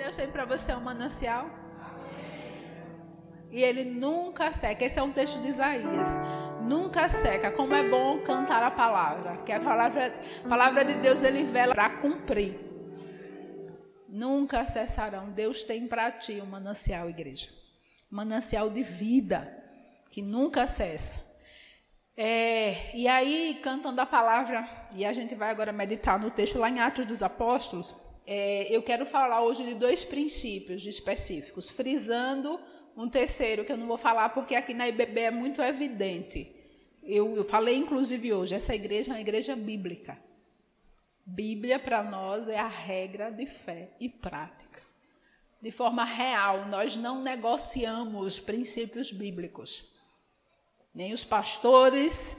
Deus tem para você um manancial? E ele nunca seca. Esse é um texto de Isaías. Nunca seca. Como é bom cantar a palavra. Que a palavra, a palavra de Deus ele vela para cumprir. Nunca cessarão. Deus tem para ti um manancial, igreja. Manancial de vida que nunca cessa. É, e aí, cantando a palavra, e a gente vai agora meditar no texto lá em Atos dos Apóstolos. É, eu quero falar hoje de dois princípios específicos, frisando um terceiro que eu não vou falar porque aqui na IBB é muito evidente. Eu, eu falei inclusive hoje, essa igreja é uma igreja bíblica. Bíblia para nós é a regra de fé e prática. De forma real, nós não negociamos princípios bíblicos. Nem os pastores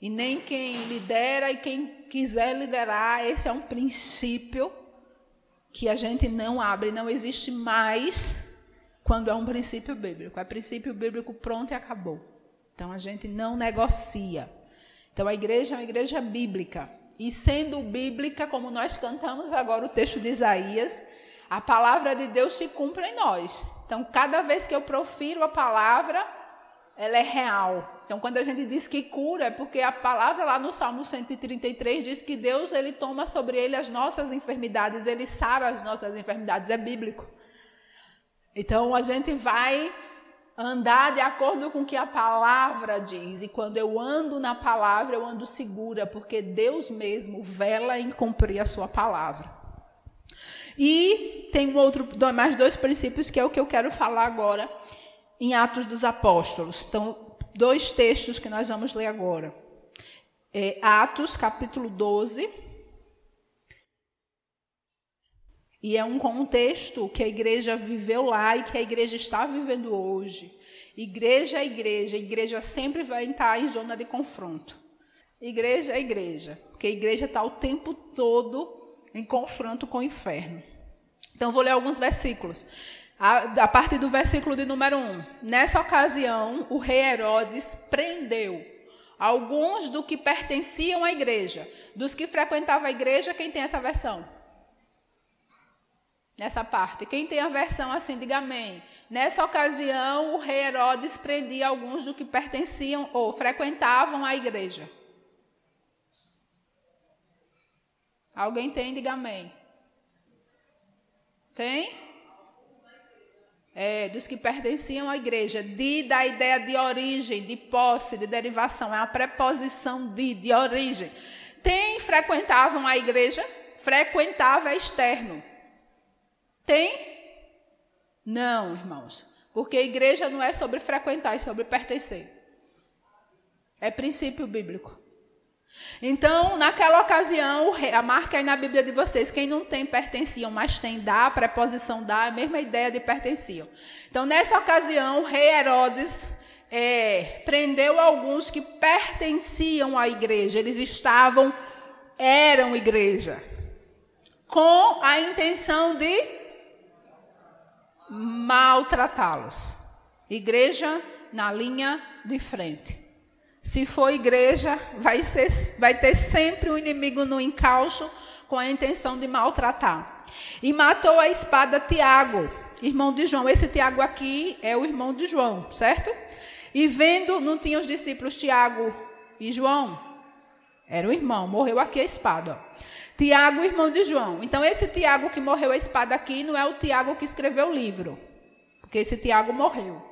e nem quem lidera e quem quiser liderar, esse é um princípio que a gente não abre, não existe mais quando é um princípio bíblico. É princípio bíblico pronto e acabou. Então a gente não negocia. Então a igreja é uma igreja bíblica. E sendo bíblica, como nós cantamos agora o texto de Isaías, a palavra de Deus se cumpre em nós. Então cada vez que eu profiro a palavra, ela é real. Então, quando a gente diz que cura, é porque a palavra lá no Salmo 133 diz que Deus ele toma sobre ele as nossas enfermidades, ele sara as nossas enfermidades, é bíblico. Então a gente vai andar de acordo com o que a palavra diz. E quando eu ando na palavra, eu ando segura, porque Deus mesmo vela em cumprir a sua palavra. E tem um outro, mais dois princípios que é o que eu quero falar agora em Atos dos Apóstolos. Então, dois textos que nós vamos ler agora. É Atos, capítulo 12 E é um contexto que a igreja viveu lá e que a igreja está vivendo hoje. Igreja é igreja, a igreja sempre vai estar em zona de confronto. Igreja é igreja, porque a igreja está o tempo todo em confronto com o inferno. Então, vou ler alguns versículos. A, a partir do versículo de número 1. Nessa ocasião, o rei Herodes prendeu alguns do que pertenciam à igreja. Dos que frequentavam a igreja, quem tem essa versão? nessa parte. Quem tem a versão assim, diga amém. Nessa ocasião, o rei Herodes prendia alguns do que pertenciam ou frequentavam a igreja. Alguém tem, diga amém. Tem? É, dos que pertenciam à igreja. De, da ideia de origem, de posse, de derivação. É uma preposição de, de origem. Tem, frequentavam a igreja. Frequentava é externo. Tem? Não, irmãos. Porque a igreja não é sobre frequentar, é sobre pertencer. É princípio bíblico. Então, naquela ocasião, a marca aí na Bíblia de vocês, quem não tem pertenciam, mas tem dá, preposição dá, a mesma ideia de pertenciam. Então, nessa ocasião, o rei Herodes é, prendeu alguns que pertenciam à igreja, eles estavam, eram igreja, com a intenção de maltratá-los. Igreja na linha de frente. Se for igreja, vai, ser, vai ter sempre o um inimigo no encalço com a intenção de maltratar. E matou a espada Tiago, irmão de João. Esse Tiago aqui é o irmão de João, certo? E vendo, não tinha os discípulos Tiago e João? Era o irmão, morreu aqui a espada. Tiago, irmão de João. Então, esse Tiago que morreu a espada aqui não é o Tiago que escreveu o livro, porque esse Tiago morreu.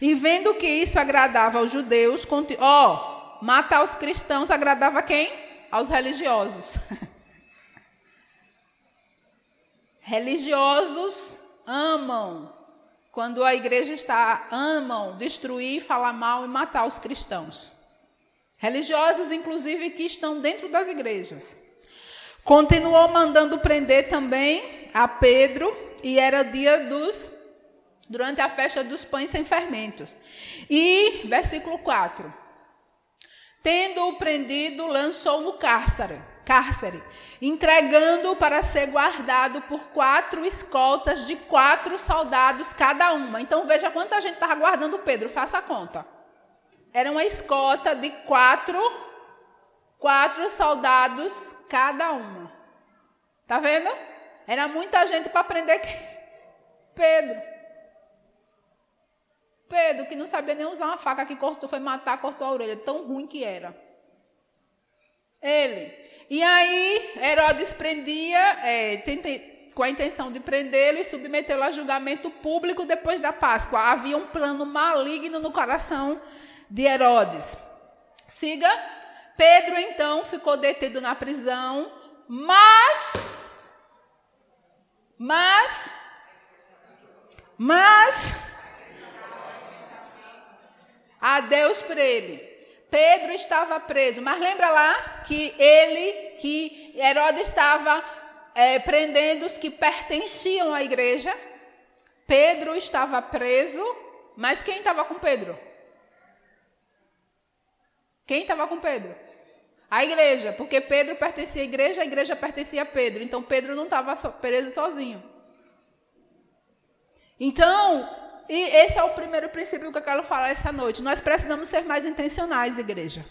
E vendo que isso agradava aos judeus, ó, matar os cristãos agradava quem? Aos religiosos. religiosos amam quando a igreja está amam destruir, falar mal e matar os cristãos. Religiosos, inclusive, que estão dentro das igrejas. Continuou mandando prender também a Pedro, e era dia dos. Durante a festa dos pães sem fermentos. E, versículo 4. Tendo-o prendido, lançou no cárcere, cárcere entregando-o para ser guardado por quatro escoltas de quatro soldados cada uma. Então veja quanta gente estava guardando Pedro, faça a conta era uma escolta de quatro, quatro soldados cada uma. Tá vendo? Era muita gente para prender Pedro. Pedro, que não sabia nem usar uma faca que cortou, foi matar, cortou a orelha, tão ruim que era. Ele. E aí, Herodes prendia, é, tentei, com a intenção de prendê-lo e submetê-lo a julgamento público depois da Páscoa. Havia um plano maligno no coração de Herodes. Siga. Pedro, então, ficou detido na prisão, mas. Mas. Mas. A Deus por ele. Pedro estava preso, mas lembra lá que ele, que Herodes estava é, prendendo os que pertenciam à igreja. Pedro estava preso, mas quem estava com Pedro? Quem estava com Pedro? A igreja, porque Pedro pertencia à igreja, a igreja pertencia a Pedro. Então Pedro não estava preso sozinho. Então, e esse é o primeiro princípio que eu quero falar essa noite. Nós precisamos ser mais intencionais, igreja.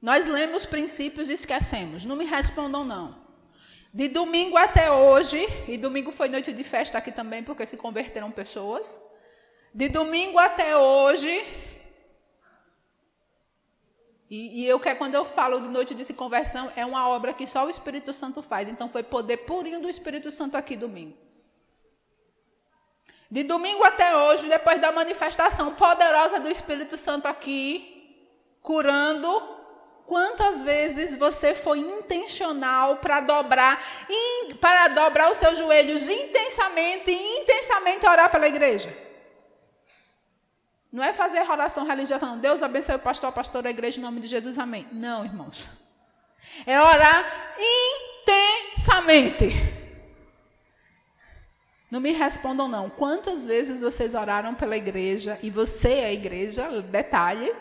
Nós lemos princípios e esquecemos. Não me respondam, não. De domingo até hoje, e domingo foi noite de festa aqui também, porque se converteram pessoas. De domingo até hoje, e, e eu quero, quando eu falo de noite de conversão, é uma obra que só o Espírito Santo faz. Então foi poder purinho do Espírito Santo aqui domingo. De domingo até hoje, depois da manifestação poderosa do Espírito Santo aqui, curando, quantas vezes você foi intencional para dobrar, para dobrar os seus joelhos intensamente e intensamente orar pela igreja? Não é fazer oração religiosa, não. Deus abençoe o pastor, a pastora, a igreja, em nome de Jesus, amém. Não, irmãos. É orar intensamente. Não me respondam, não. Quantas vezes vocês oraram pela igreja, e você é a igreja, detalhe,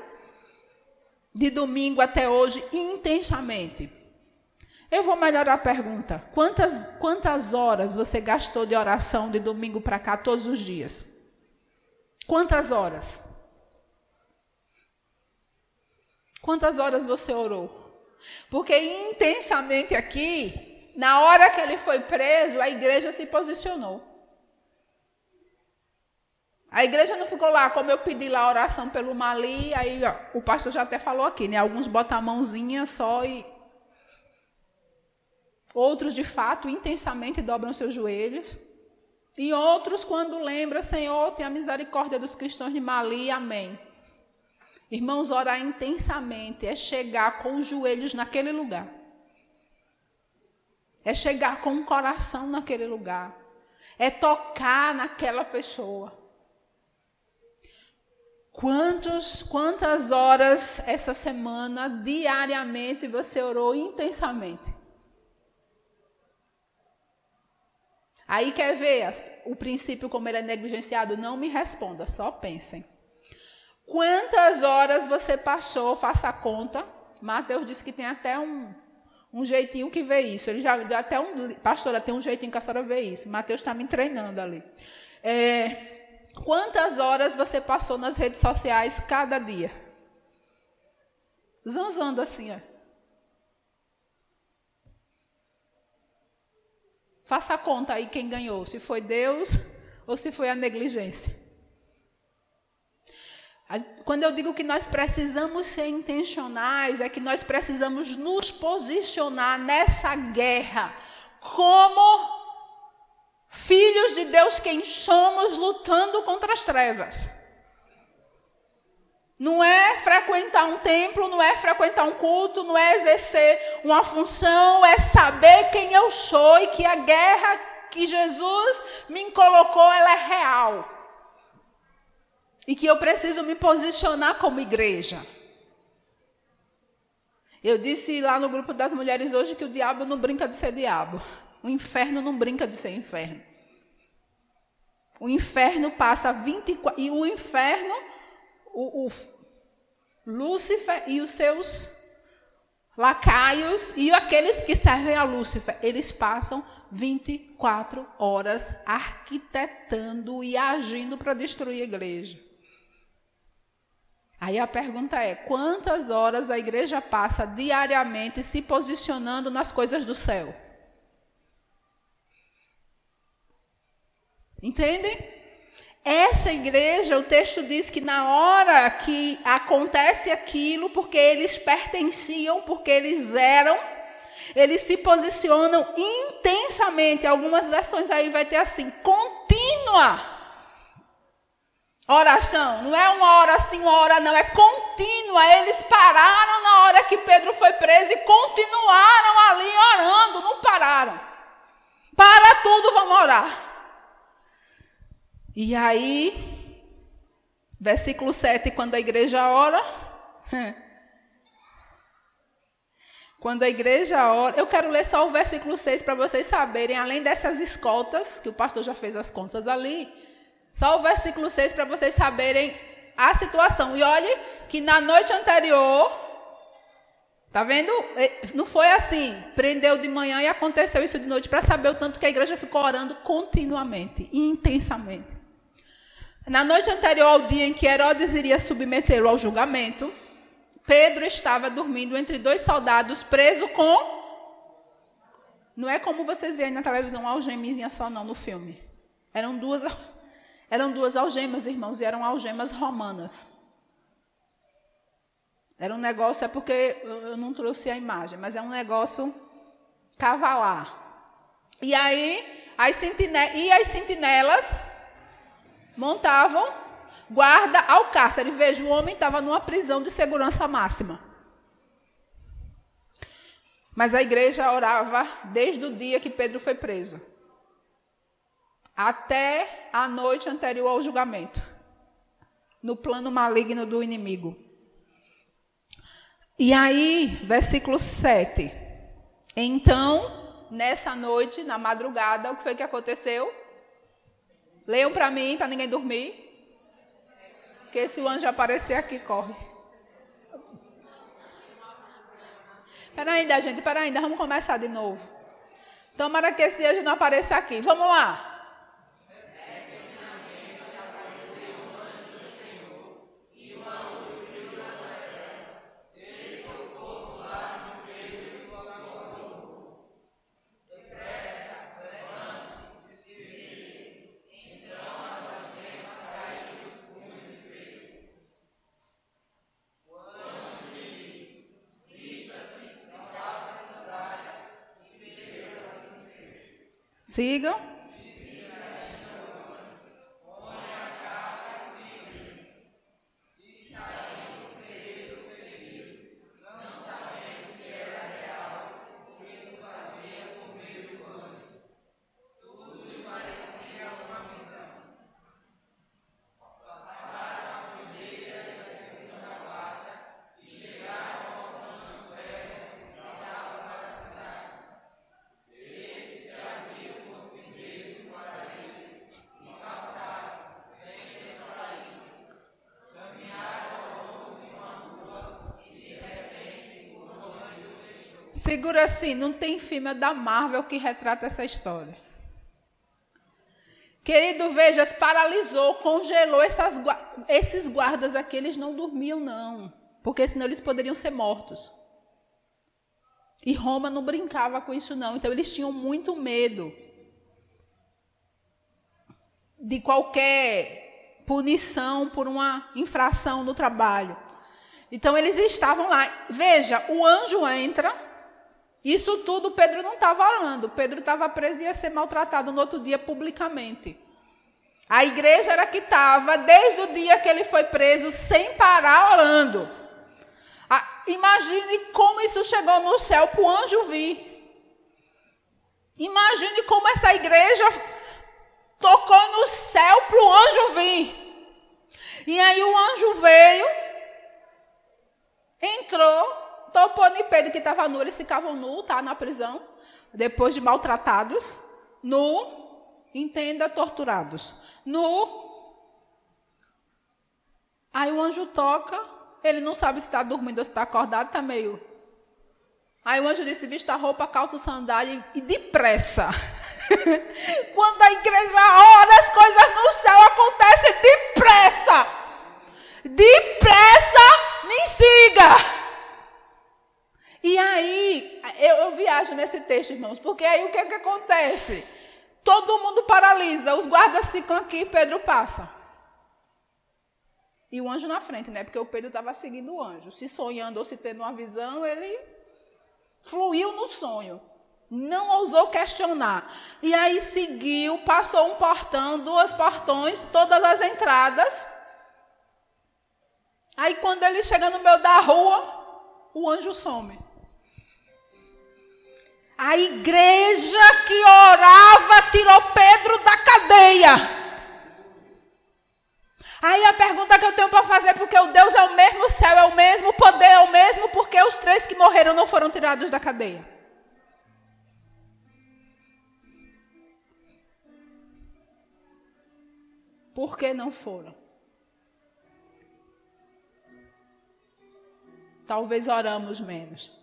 de domingo até hoje, intensamente? Eu vou melhorar a pergunta. Quantas, quantas horas você gastou de oração de domingo para cá todos os dias? Quantas horas? Quantas horas você orou? Porque intensamente aqui, na hora que ele foi preso, a igreja se posicionou. A igreja não ficou lá, como eu pedi lá a oração pelo Mali, aí ó, o pastor já até falou aqui, né? Alguns botam a mãozinha só e. Outros, de fato, intensamente dobram seus joelhos. E outros, quando lembra, Senhor, tem a misericórdia dos cristãos de Mali, amém. Irmãos, orar intensamente é chegar com os joelhos naquele lugar. É chegar com o coração naquele lugar. É tocar naquela pessoa. Quantos, quantas horas essa semana, diariamente, você orou intensamente? Aí quer ver o princípio como ele é negligenciado? Não me responda, só pensem. Quantas horas você passou, faça a conta. Mateus disse que tem até um, um jeitinho que vê isso. Ele já deu até um. Pastora, tem um jeitinho que a senhora vê isso. Mateus está me treinando ali. É, quantas horas você passou nas redes sociais cada dia? Zanzando assim, ó. Faça a conta aí quem ganhou, se foi Deus ou se foi a negligência. Quando eu digo que nós precisamos ser intencionais, é que nós precisamos nos posicionar nessa guerra como filhos de Deus, quem somos, lutando contra as trevas. Não é frequentar um templo, não é frequentar um culto, não é exercer uma função, é saber quem eu sou e que a guerra que Jesus me colocou, ela é real. E que eu preciso me posicionar como igreja. Eu disse lá no grupo das mulheres hoje que o diabo não brinca de ser diabo. O inferno não brinca de ser inferno. O inferno passa 24. E o inferno, o, o Lúcifer e os seus lacaios e aqueles que servem a Lúcifer, eles passam 24 horas arquitetando e agindo para destruir a igreja. Aí a pergunta é: quantas horas a igreja passa diariamente se posicionando nas coisas do céu? Entendem? Essa igreja, o texto diz que na hora que acontece aquilo, porque eles pertenciam, porque eles eram, eles se posicionam intensamente. Algumas versões aí vai ter assim, contínua. Oração, não é uma hora sim, uma hora não, é contínua. Eles pararam na hora que Pedro foi preso e continuaram ali orando, não pararam. Para tudo, vamos orar. E aí, versículo 7, quando a igreja ora. Quando a igreja ora, eu quero ler só o versículo 6 para vocês saberem, além dessas escoltas, que o pastor já fez as contas ali, só o versículo 6 para vocês saberem a situação. E olhe que na noite anterior, tá vendo? É, não foi assim, prendeu de manhã e aconteceu isso de noite, para saber o tanto que a igreja ficou orando continuamente, intensamente. Na noite anterior ao dia em que Herodes iria submetê-lo ao julgamento, Pedro estava dormindo entre dois soldados, preso com. Não é como vocês veem na televisão, uma algeminha só, não, no filme. Eram duas, eram duas algemas, irmãos, e eram algemas romanas. Era um negócio, é porque eu não trouxe a imagem, mas é um negócio cavalar. E aí, as sentinelas, e as sentinelas montavam guarda ao cárcere. Veja, o homem estava numa prisão de segurança máxima. Mas a igreja orava desde o dia que Pedro foi preso até a noite anterior ao julgamento, no plano maligno do inimigo. E aí, versículo 7. Então, nessa noite, na madrugada, o que foi que aconteceu? Leiam para mim, para ninguém dormir. Que se o anjo aparecer aqui, corre. Espera ainda, gente, espera ainda. Vamos começar de novo. Tomara que esse anjo não apareça aqui. Vamos lá. Sigam. Segura assim, não tem filme da Marvel que retrata essa história. Querido, veja, paralisou, congelou essas, esses guardas aqui, eles não dormiam, não. Porque senão eles poderiam ser mortos. E Roma não brincava com isso, não. Então eles tinham muito medo de qualquer punição por uma infração no trabalho. Então eles estavam lá. Veja, o anjo entra isso tudo Pedro não estava orando. Pedro estava preso e ia ser maltratado no outro dia publicamente. A igreja era que estava, desde o dia que ele foi preso, sem parar orando. Ah, imagine como isso chegou no céu para o anjo vir. Imagine como essa igreja tocou no céu para o anjo vir. E aí o anjo veio, entrou, Topone e Pedro, que estava nu, eles ficavam nu, tá, na prisão, depois de maltratados, nu, entenda, torturados, nu. Aí o anjo toca, ele não sabe se está dormindo ou se está acordado, está meio. Aí o anjo disse: vista a roupa, calça sandália e depressa. Quando a igreja ora, as coisas no céu acontecem depressa. Depressa, me siga. E aí, eu, eu, viajo nesse texto, irmãos, porque aí o que, é que acontece? Todo mundo paralisa, os guardas ficam aqui, Pedro passa. E o anjo na frente, né? Porque o Pedro estava seguindo o anjo. Se sonhando ou se tendo uma visão, ele fluiu no sonho. Não ousou questionar. E aí seguiu, passou um portão, duas portões, todas as entradas. Aí quando ele chega no meio da rua, o anjo some. A igreja que orava tirou Pedro da cadeia. Aí a pergunta que eu tenho para fazer, porque o Deus é o mesmo, o céu é o mesmo, o poder é o mesmo, porque os três que morreram não foram tirados da cadeia? Por que não foram? Talvez oramos menos.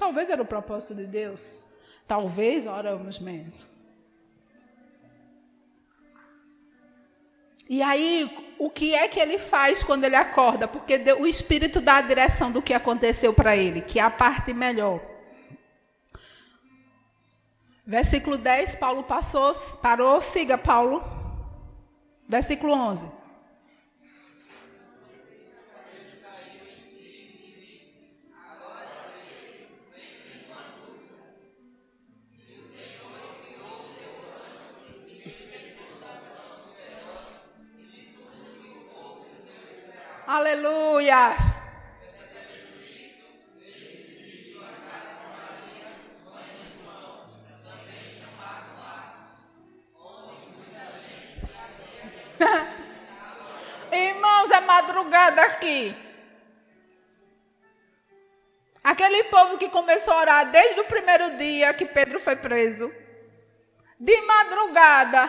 Talvez era o propósito de Deus. Talvez oramos menos. E aí, o que é que ele faz quando ele acorda? Porque o Espírito dá a direção do que aconteceu para ele, que é a parte melhor. Versículo 10, Paulo passou, parou, siga Paulo. Versículo 11. Aleluia. Irmãos, é madrugada aqui. Aquele povo que começou a orar desde o primeiro dia que Pedro foi preso. De madrugada.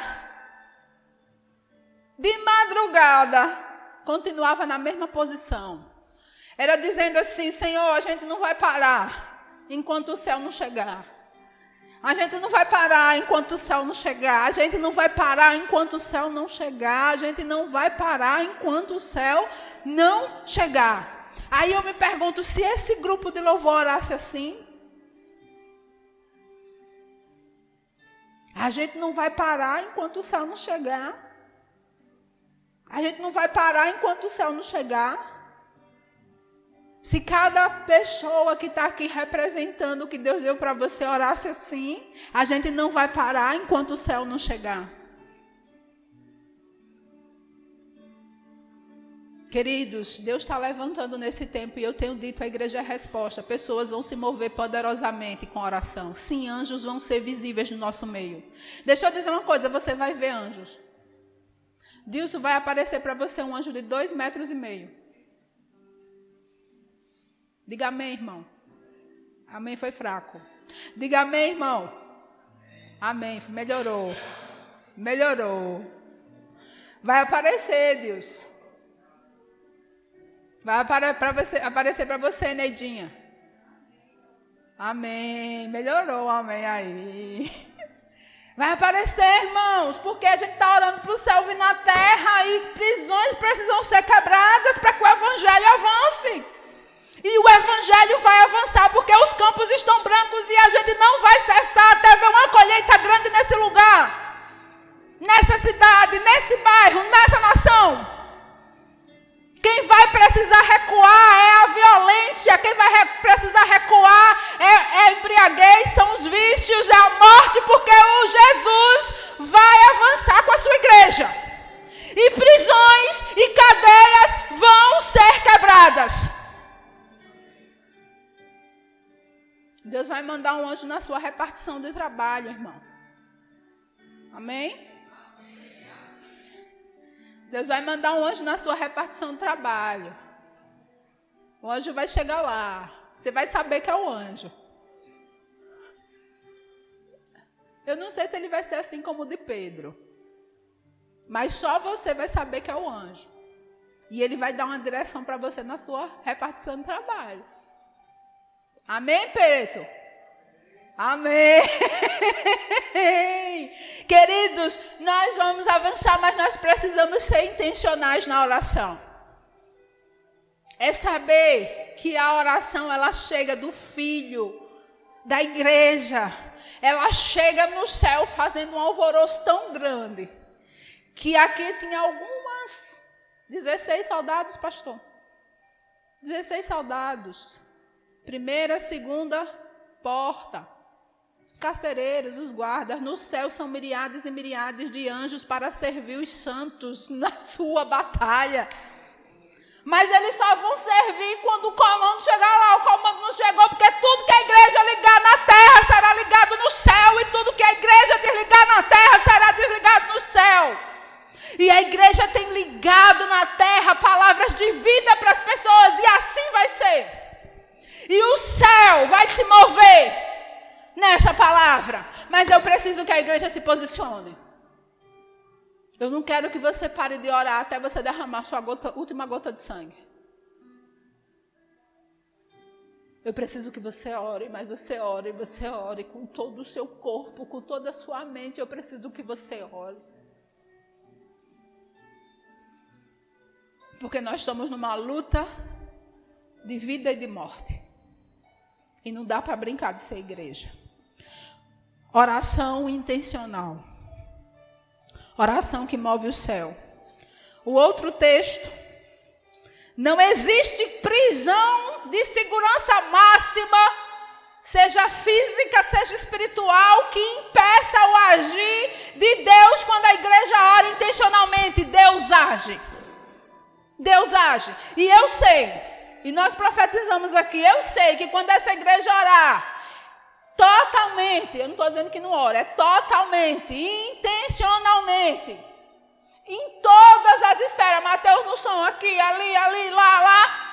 De madrugada continuava na mesma posição. Era dizendo assim: Senhor, a gente não vai parar enquanto o céu não chegar. A gente não vai parar enquanto o céu não chegar. A gente não vai parar enquanto o céu não chegar. A gente não vai parar enquanto o céu não chegar. Aí eu me pergunto se esse grupo de louvor orasse assim. A gente não vai parar enquanto o céu não chegar. A gente não vai parar enquanto o céu não chegar. Se cada pessoa que está aqui representando o que Deus deu para você orasse assim, a gente não vai parar enquanto o céu não chegar. Queridos, Deus está levantando nesse tempo e eu tenho dito, a igreja a resposta. Pessoas vão se mover poderosamente com oração. Sim, anjos vão ser visíveis no nosso meio. Deixa eu dizer uma coisa: você vai ver anjos. Dilson vai aparecer para você um anjo de dois metros e meio. Diga amém, irmão. Amém foi fraco. Diga amém, irmão. Amém. Melhorou. Melhorou. Vai aparecer, Deus. Vai aparecer para você, Neidinha. Amém. Melhorou, amém aí. Vai aparecer, irmãos, porque a gente está orando para o céu vir na terra e prisões precisam ser quebradas para que o evangelho avance. E o evangelho vai avançar porque os campos estão brancos e a gente não vai cessar até ver uma colheita grande nesse lugar, nessa cidade, nesse bairro, nessa nação. Quem vai precisar recuar é a violência, quem vai re precisar recuar é, é a embriaguez, são os vícios, é a morte, porque o Jesus vai avançar com a sua igreja. E prisões e cadeias vão ser quebradas. Deus vai mandar um anjo na sua repartição de trabalho, irmão. Amém? Deus vai mandar um anjo na sua repartição de trabalho. O anjo vai chegar lá. Você vai saber que é o anjo. Eu não sei se ele vai ser assim como o de Pedro. Mas só você vai saber que é o anjo. E ele vai dar uma direção para você na sua repartição de trabalho. Amém, Pedro? Amém. Queridos, nós vamos avançar, mas nós precisamos ser intencionais na oração. É saber que a oração ela chega do filho da igreja, ela chega no céu fazendo um alvoroço tão grande que aqui tinha algumas 16 soldados, pastor. 16 soldados. Primeira, segunda porta. Os carcereiros, os guardas, no céu são miriades e miriades de anjos para servir os santos na sua batalha. Mas eles só vão servir quando o comando chegar lá. O comando não chegou, porque tudo que a igreja ligar na terra será ligado no céu, e tudo que a igreja desligar na terra será desligado no céu. E a igreja tem ligado na terra palavras de vida para as pessoas, e nessa palavra. Mas eu preciso que a igreja se posicione. Eu não quero que você pare de orar até você derramar sua gota, última gota de sangue. Eu preciso que você ore, mas você ore, você ore com todo o seu corpo, com toda a sua mente. Eu preciso que você ore. Porque nós estamos numa luta de vida e de morte. E não dá para brincar de ser igreja. Oração intencional. Oração que move o céu. O outro texto. Não existe prisão de segurança máxima, seja física, seja espiritual, que impeça o agir de Deus quando a igreja ora intencionalmente. Deus age. Deus age. E eu sei, e nós profetizamos aqui, eu sei que quando essa igreja orar, totalmente, eu não estou dizendo que não ora, é totalmente, intencionalmente, em todas as esferas, Mateus no som, aqui, ali, ali, lá, lá.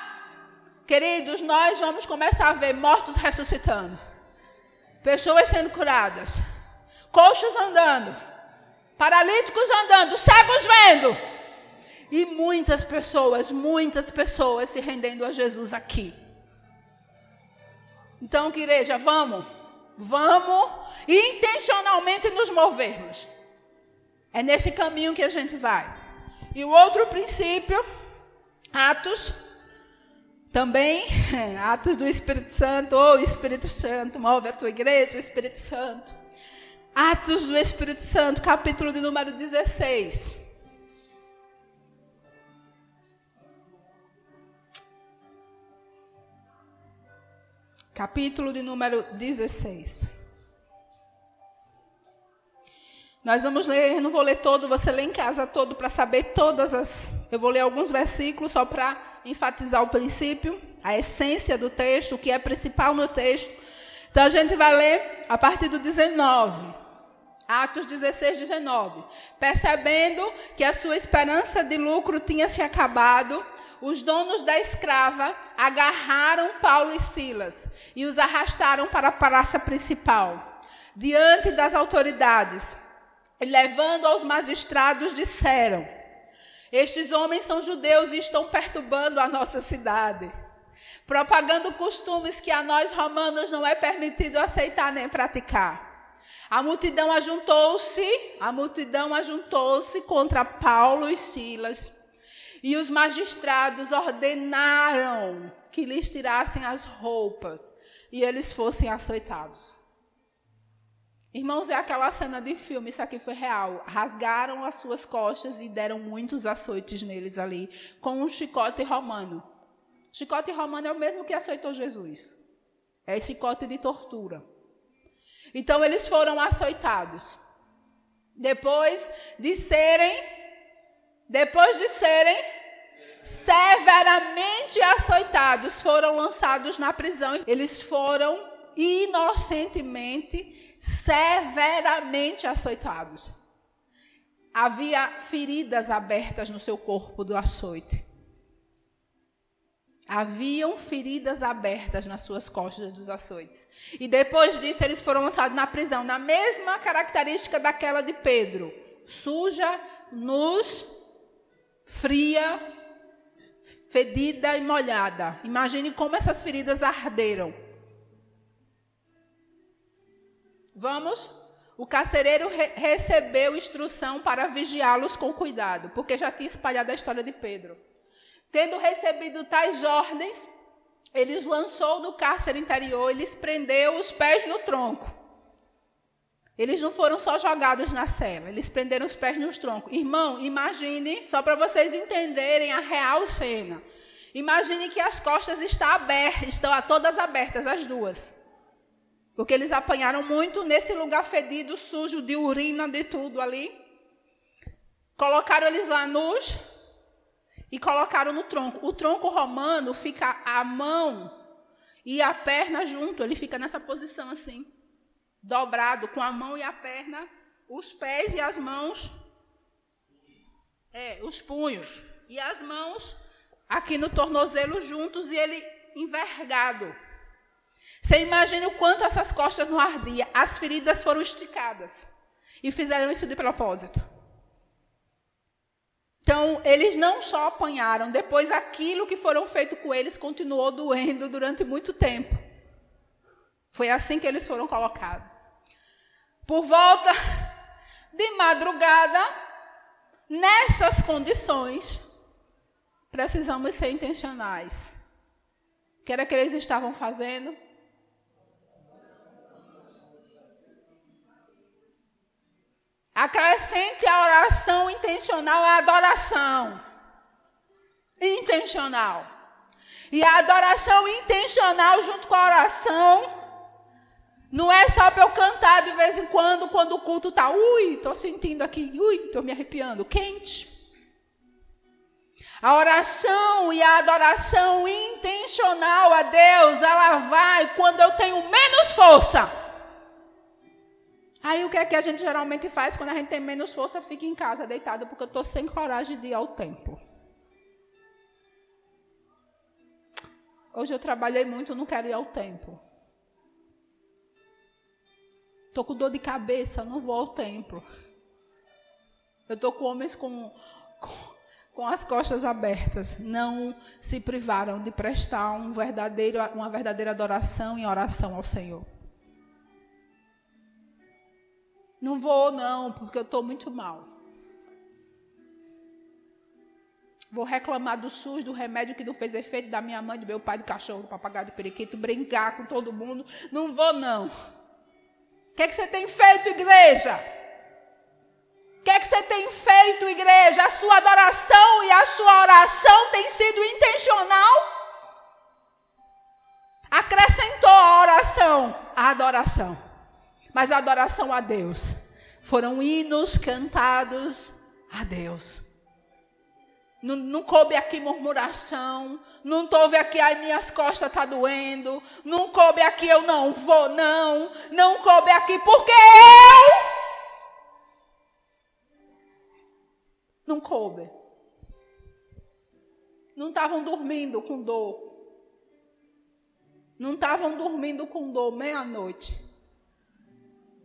Queridos, nós vamos começar a ver mortos ressuscitando, pessoas sendo curadas, coxos andando, paralíticos andando, cegos vendo. E muitas pessoas, muitas pessoas se rendendo a Jesus aqui. Então, igreja, vamos. Vamos intencionalmente nos movermos. É nesse caminho que a gente vai. E o outro princípio, Atos, também, Atos do Espírito Santo, ou oh, Espírito Santo, move a tua igreja, Espírito Santo. Atos do Espírito Santo, capítulo de número 16. Capítulo de número 16. Nós vamos ler, não vou ler todo, você lê em casa todo para saber todas as. Eu vou ler alguns versículos só para enfatizar o princípio, a essência do texto, o que é principal no texto. Então a gente vai ler a partir do 19. Atos 16, 19. Percebendo que a sua esperança de lucro tinha se acabado, os donos da escrava agarraram Paulo e Silas e os arrastaram para a praça principal, diante das autoridades. E levando aos magistrados, disseram: Estes homens são judeus e estão perturbando a nossa cidade, propagando costumes que a nós romanos não é permitido aceitar nem praticar. A multidão ajuntou-se, a multidão ajuntou-se contra Paulo e Silas e os magistrados ordenaram que lhes tirassem as roupas e eles fossem açoitados. Irmãos, é aquela cena de filme, isso aqui foi real. Rasgaram as suas costas e deram muitos açoites neles ali, com um chicote romano. Chicote romano é o mesmo que açoitou Jesus. É chicote de tortura. Então eles foram açoitados. Depois de serem depois de serem severamente açoitados, foram lançados na prisão. Eles foram inocentemente, severamente açoitados. Havia feridas abertas no seu corpo do açoite. Haviam feridas abertas nas suas costas dos açoites. E depois disso, eles foram lançados na prisão, na mesma característica daquela de Pedro: suja, nus fria, fedida e molhada. Imagine como essas feridas arderam. Vamos? O carcereiro re recebeu instrução para vigiá-los com cuidado, porque já tinha espalhado a história de Pedro. Tendo recebido tais ordens, ele os lançou do cárcere interior, eles prendeu os pés no tronco. Eles não foram só jogados na cela, eles prenderam os pés nos troncos. Irmão, imagine, só para vocês entenderem a real cena. Imagine que as costas estão abertas, estão todas abertas, as duas. Porque eles apanharam muito nesse lugar fedido, sujo, de urina, de tudo ali. Colocaram eles lá nus e colocaram no tronco. O tronco romano fica a mão e a perna junto, ele fica nessa posição assim dobrado com a mão e a perna, os pés e as mãos, é, os punhos e as mãos aqui no tornozelo juntos e ele envergado. Você imagina o quanto essas costas não ardiam. As feridas foram esticadas e fizeram isso de propósito. Então, eles não só apanharam, depois aquilo que foram feito com eles continuou doendo durante muito tempo. Foi assim que eles foram colocados. Por volta de madrugada, nessas condições, precisamos ser intencionais. O que era que eles estavam fazendo? Acrescente a oração intencional a adoração. Intencional. E a adoração intencional junto com a oração não é só para eu cantar de vez em quando, quando o culto está, ui, estou sentindo aqui, ui, estou me arrepiando, quente. A oração e a adoração intencional a Deus, ela vai quando eu tenho menos força. O que é que a gente geralmente faz quando a gente tem menos força? Fica em casa deitado porque eu estou sem coragem de ir ao templo. Hoje eu trabalhei muito, não quero ir ao templo. Estou com dor de cabeça, não vou ao templo. Eu estou com homens com, com, com, as costas abertas. Não se privaram de prestar um verdadeiro, uma verdadeira adoração e oração ao Senhor. Não vou, não, porque eu estou muito mal. Vou reclamar do SUS, do remédio que não fez efeito da minha mãe, do meu pai, do cachorro, do papagaio, do periquito, brincar com todo mundo. Não vou, não. O que, é que você tem feito, igreja? O que é que você tem feito, igreja? A sua adoração e a sua oração tem sido intencional? Acrescentou a oração, a adoração. Mas adoração a Deus. Foram hinos cantados a Deus. Não, não coube aqui murmuração. Não coube aqui, ai, minhas costas tá doendo. Não coube aqui, eu não vou, não. Não coube aqui, porque eu. Não coube. Não estavam dormindo com dor. Não estavam dormindo com dor meia-noite.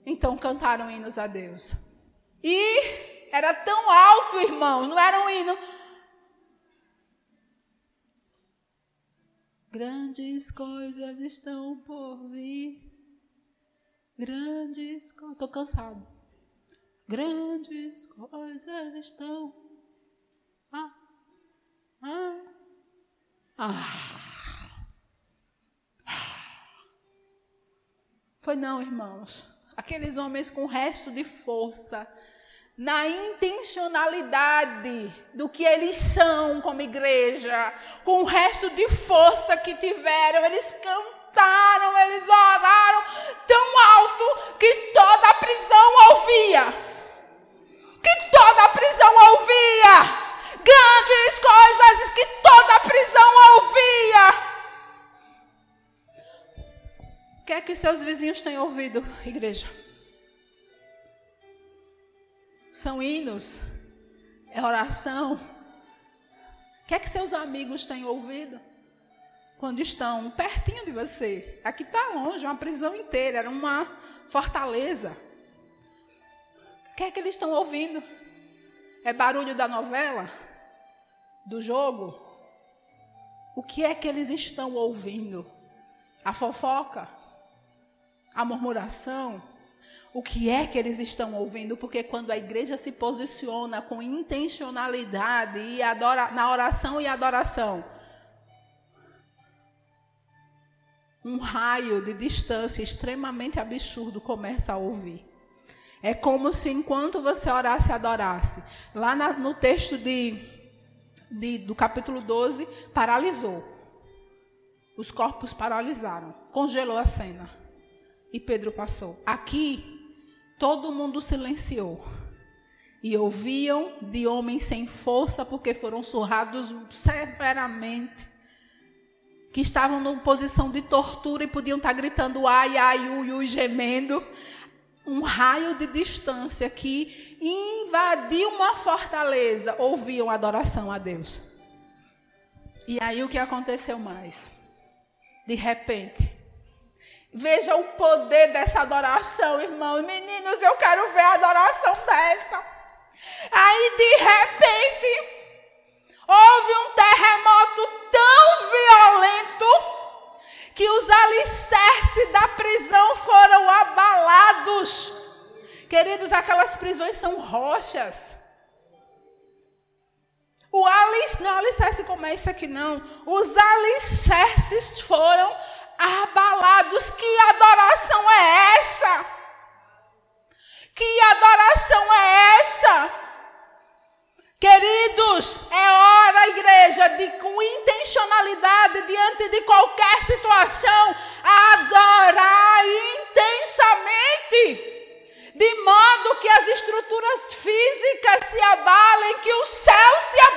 Então cantaram hinos a Deus. E era tão alto, irmãos, não era um hino. Grandes coisas estão por vir. Grandes coisas. Estou cansado. Grandes coisas estão. Ah. Ah. Ah. Foi não, irmãos. Aqueles homens com resto de força na intencionalidade do que eles são como igreja, com o resto de força que tiveram, eles cantaram, eles oraram tão alto que toda a prisão ouvia. Que toda a prisão ouvia. Grandes coisas que toda a prisão ouvia. Que que seus vizinhos têm ouvido, igreja? São hinos? É oração? O que é que seus amigos têm ouvido? Quando estão pertinho de você. Aqui está longe, uma prisão inteira, era uma fortaleza. O que é que eles estão ouvindo? É barulho da novela? Do jogo? O que é que eles estão ouvindo? A fofoca? A murmuração? o que é que eles estão ouvindo, porque quando a igreja se posiciona com intencionalidade e adora, na oração e adoração, um raio de distância extremamente absurdo começa a ouvir. É como se enquanto você orasse e adorasse, lá na, no texto de, de, do capítulo 12, paralisou. Os corpos paralisaram, congelou a cena. E Pedro passou. Aqui, todo mundo silenciou. E ouviam de homens sem força, porque foram surrados severamente que estavam numa posição de tortura e podiam estar gritando ai, ai, ui, ui, gemendo um raio de distância que invadiu uma fortaleza, ouviam adoração a Deus. E aí o que aconteceu mais? De repente, veja o poder dessa adoração, irmãos. Meninos, eu quero ver a adoração dessa. Aí de repente, houve um terremoto tão violento que os alicerces da prisão foram abalados. Queridos, aquelas prisões são rochas. O alicerce, não, alicerce como é isso aqui não. Os alicerces foram abalados. Que adoração é essa? Que adoração é essa? Queridos, é hora, igreja, de com intencionalidade diante de qualquer situação, adorar intensamente. De modo que as estruturas físicas se abalem, que os céus se abalem.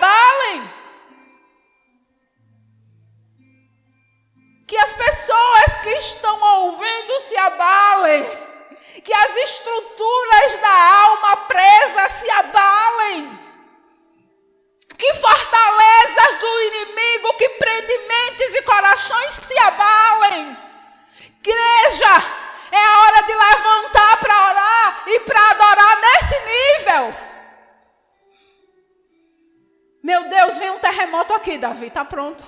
Davi. Tá pronto?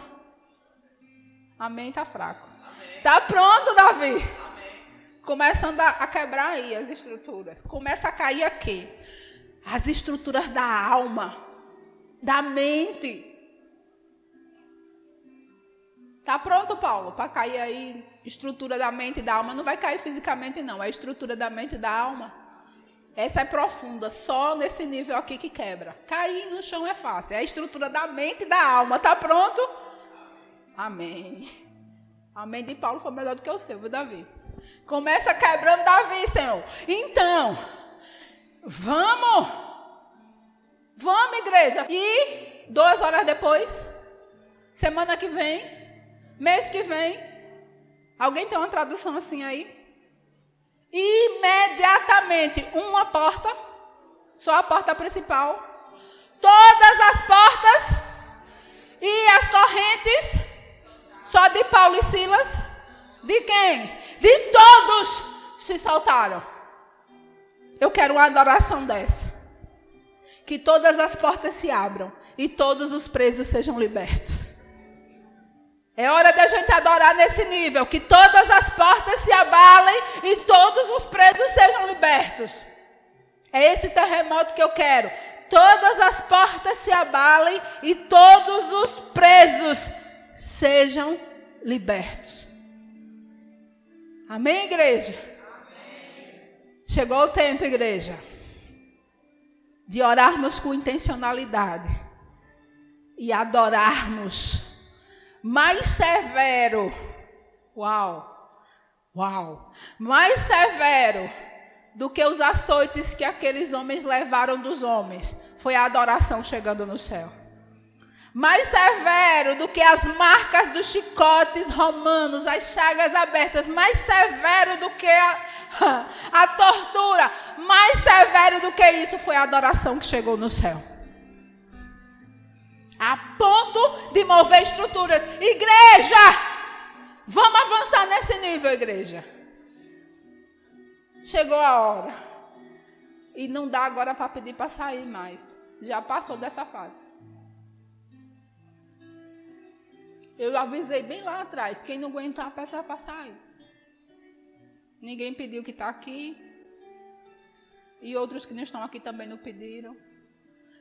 Amém, tá fraco. Amém. Tá pronto, Davi. Amém. Começando a, a quebrar aí as estruturas. Começa a cair aqui. As estruturas da alma da mente. Tá pronto, Paulo, para cair aí estrutura da mente e da alma. Não vai cair fisicamente, não. É a estrutura da mente e da alma. Essa é profunda, só nesse nível aqui que quebra. Cair no chão é fácil. É a estrutura da mente e da alma. Tá pronto? Amém. Amém de Paulo foi melhor do que o seu, viu, Davi? Começa quebrando Davi, Senhor. Então, vamos Vamos, igreja. E duas horas depois, semana que vem, mês que vem, alguém tem uma tradução assim aí? Imediatamente, uma porta, só a porta principal, todas as portas e as correntes, só de Paulo e Silas, de quem? De todos se soltaram. Eu quero uma adoração dessa que todas as portas se abram e todos os presos sejam libertos. É hora da gente adorar nesse nível, que todas as portas se abalem e todos os presos sejam libertos. É esse terremoto que eu quero. Todas as portas se abalem e todos os presos sejam libertos. Amém, igreja? Amém. Chegou o tempo, igreja de orarmos com intencionalidade e adorarmos mais severo. Uau! Uau! Mais severo do que os açoites que aqueles homens levaram dos homens foi a adoração chegando no céu mais severo do que as marcas dos chicotes romanos, as chagas abertas, mais severo do que a, a, tortura, mais severo do que isso foi a adoração que chegou no céu. A ponto de mover estruturas. Igreja! Vamos avançar nesse nível, igreja. Chegou a hora. E não dá agora para pedir para sair mais. Já passou dessa fase. Eu avisei bem lá atrás. Quem não aguentar, peça para sair. Ninguém pediu que está aqui. E outros que não estão aqui também não pediram.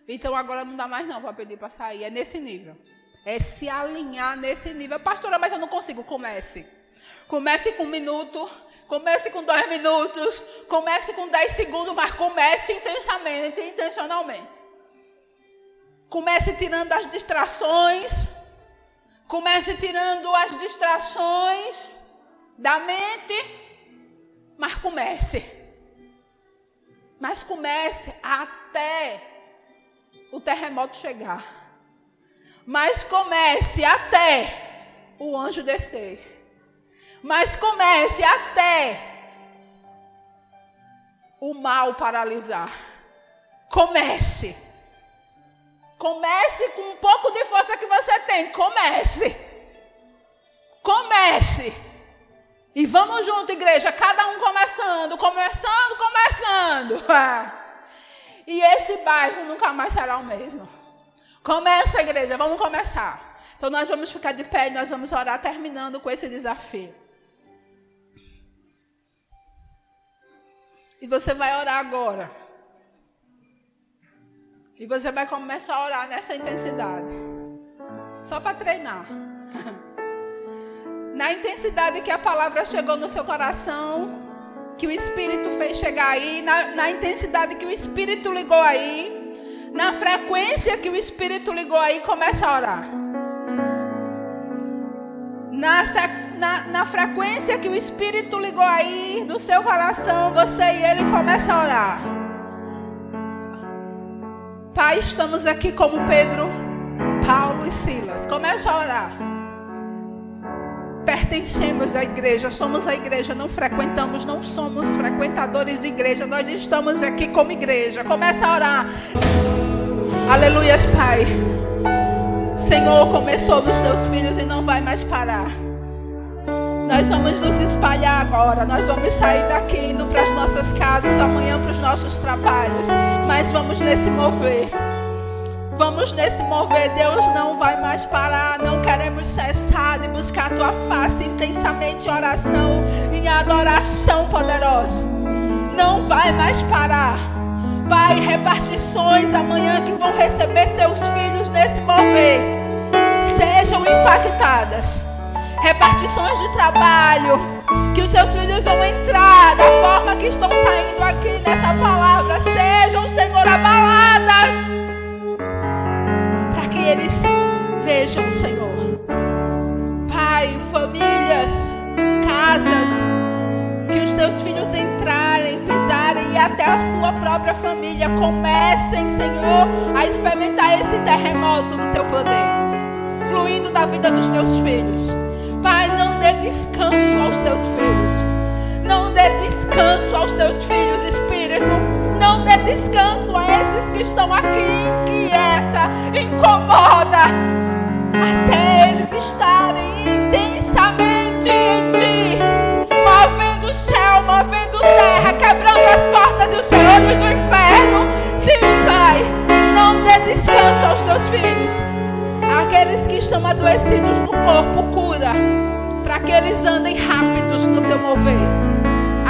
Então agora não dá mais não para pedir para sair. É nesse nível. É se alinhar nesse nível. Pastora, mas eu não consigo. Comece. Comece com um minuto, comece com dois minutos, comece com dez segundos, mas comece intensamente, intencionalmente. Comece tirando as distrações. Comece tirando as distrações da mente. Mas comece. Mas comece até o terremoto chegar. Mas comece até o anjo descer. Mas comece até o mal paralisar. Comece. Comece com um pouco de força que você tem. Comece. Comece. E vamos junto, igreja. Cada um começando, começando, começando. e esse bairro nunca mais será o mesmo. Começa, igreja. Vamos começar. Então nós vamos ficar de pé e nós vamos orar terminando com esse desafio. E você vai orar agora. E você vai começar a orar nessa intensidade. Só para treinar. Na intensidade que a palavra chegou no seu coração, que o Espírito fez chegar aí, na, na intensidade que o Espírito ligou aí, na frequência que o Espírito ligou aí, comece a orar. Na, na, na, frequência que o Espírito ligou aí no seu coração, você e ele começa a orar. Pai, estamos aqui como Pedro, Paulo e Silas. Comece a orar. Pertencemos à igreja, somos a igreja, não frequentamos, não somos frequentadores de igreja, nós estamos aqui como igreja. Comece a orar. Aleluias, Pai. Senhor, começou nos teus filhos e não vai mais parar. Nós vamos nos espalhar agora. Nós vamos sair daqui indo para as nossas casas, amanhã para os nossos trabalhos. Mas vamos nesse mover. Vamos nesse mover. Deus não vai mais parar. Não queremos cessar de buscar tua face intensamente em oração, em adoração poderosa. Não vai mais parar. Pai, repartições amanhã que vão receber seus filhos nesse mover. Sejam impactadas repartições de trabalho, que os seus filhos vão entrar da forma que estão saindo aqui nessa palavra, sejam, Senhor, abaladas, eles vejam, Senhor. Pai, famílias, casas, que os teus filhos entrarem, pisarem e até a sua própria família comecem, Senhor, a experimentar esse terremoto do teu poder, fluindo da vida dos teus filhos. Pai, não dê descanso aos teus filhos. Não dê descanso aos teus filhos, Espírito. Não dê descanso a esses que estão aqui, inquieta, incomoda, até eles estarem intensamente em ti, movendo o céu, movendo terra, quebrando as portas e os ferros do inferno. Sim, Pai, não dê descanso aos teus filhos. Aqueles que estão adoecidos no corpo, cura. Para que eles andem rápidos no teu mover.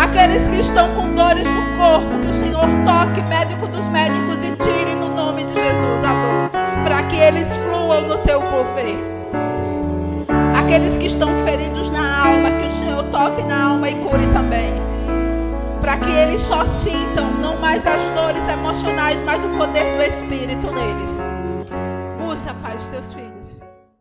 Aqueles que estão com dores no corpo, que o Senhor toque, médico dos médicos, e tire no nome de Jesus a dor. Para que eles fluam no teu mover. Aqueles que estão feridos na alma, que o Senhor toque na alma e cure também. Para que eles só sintam não mais as dores emocionais, mas o poder do Espírito neles. Pai, os teus filhos.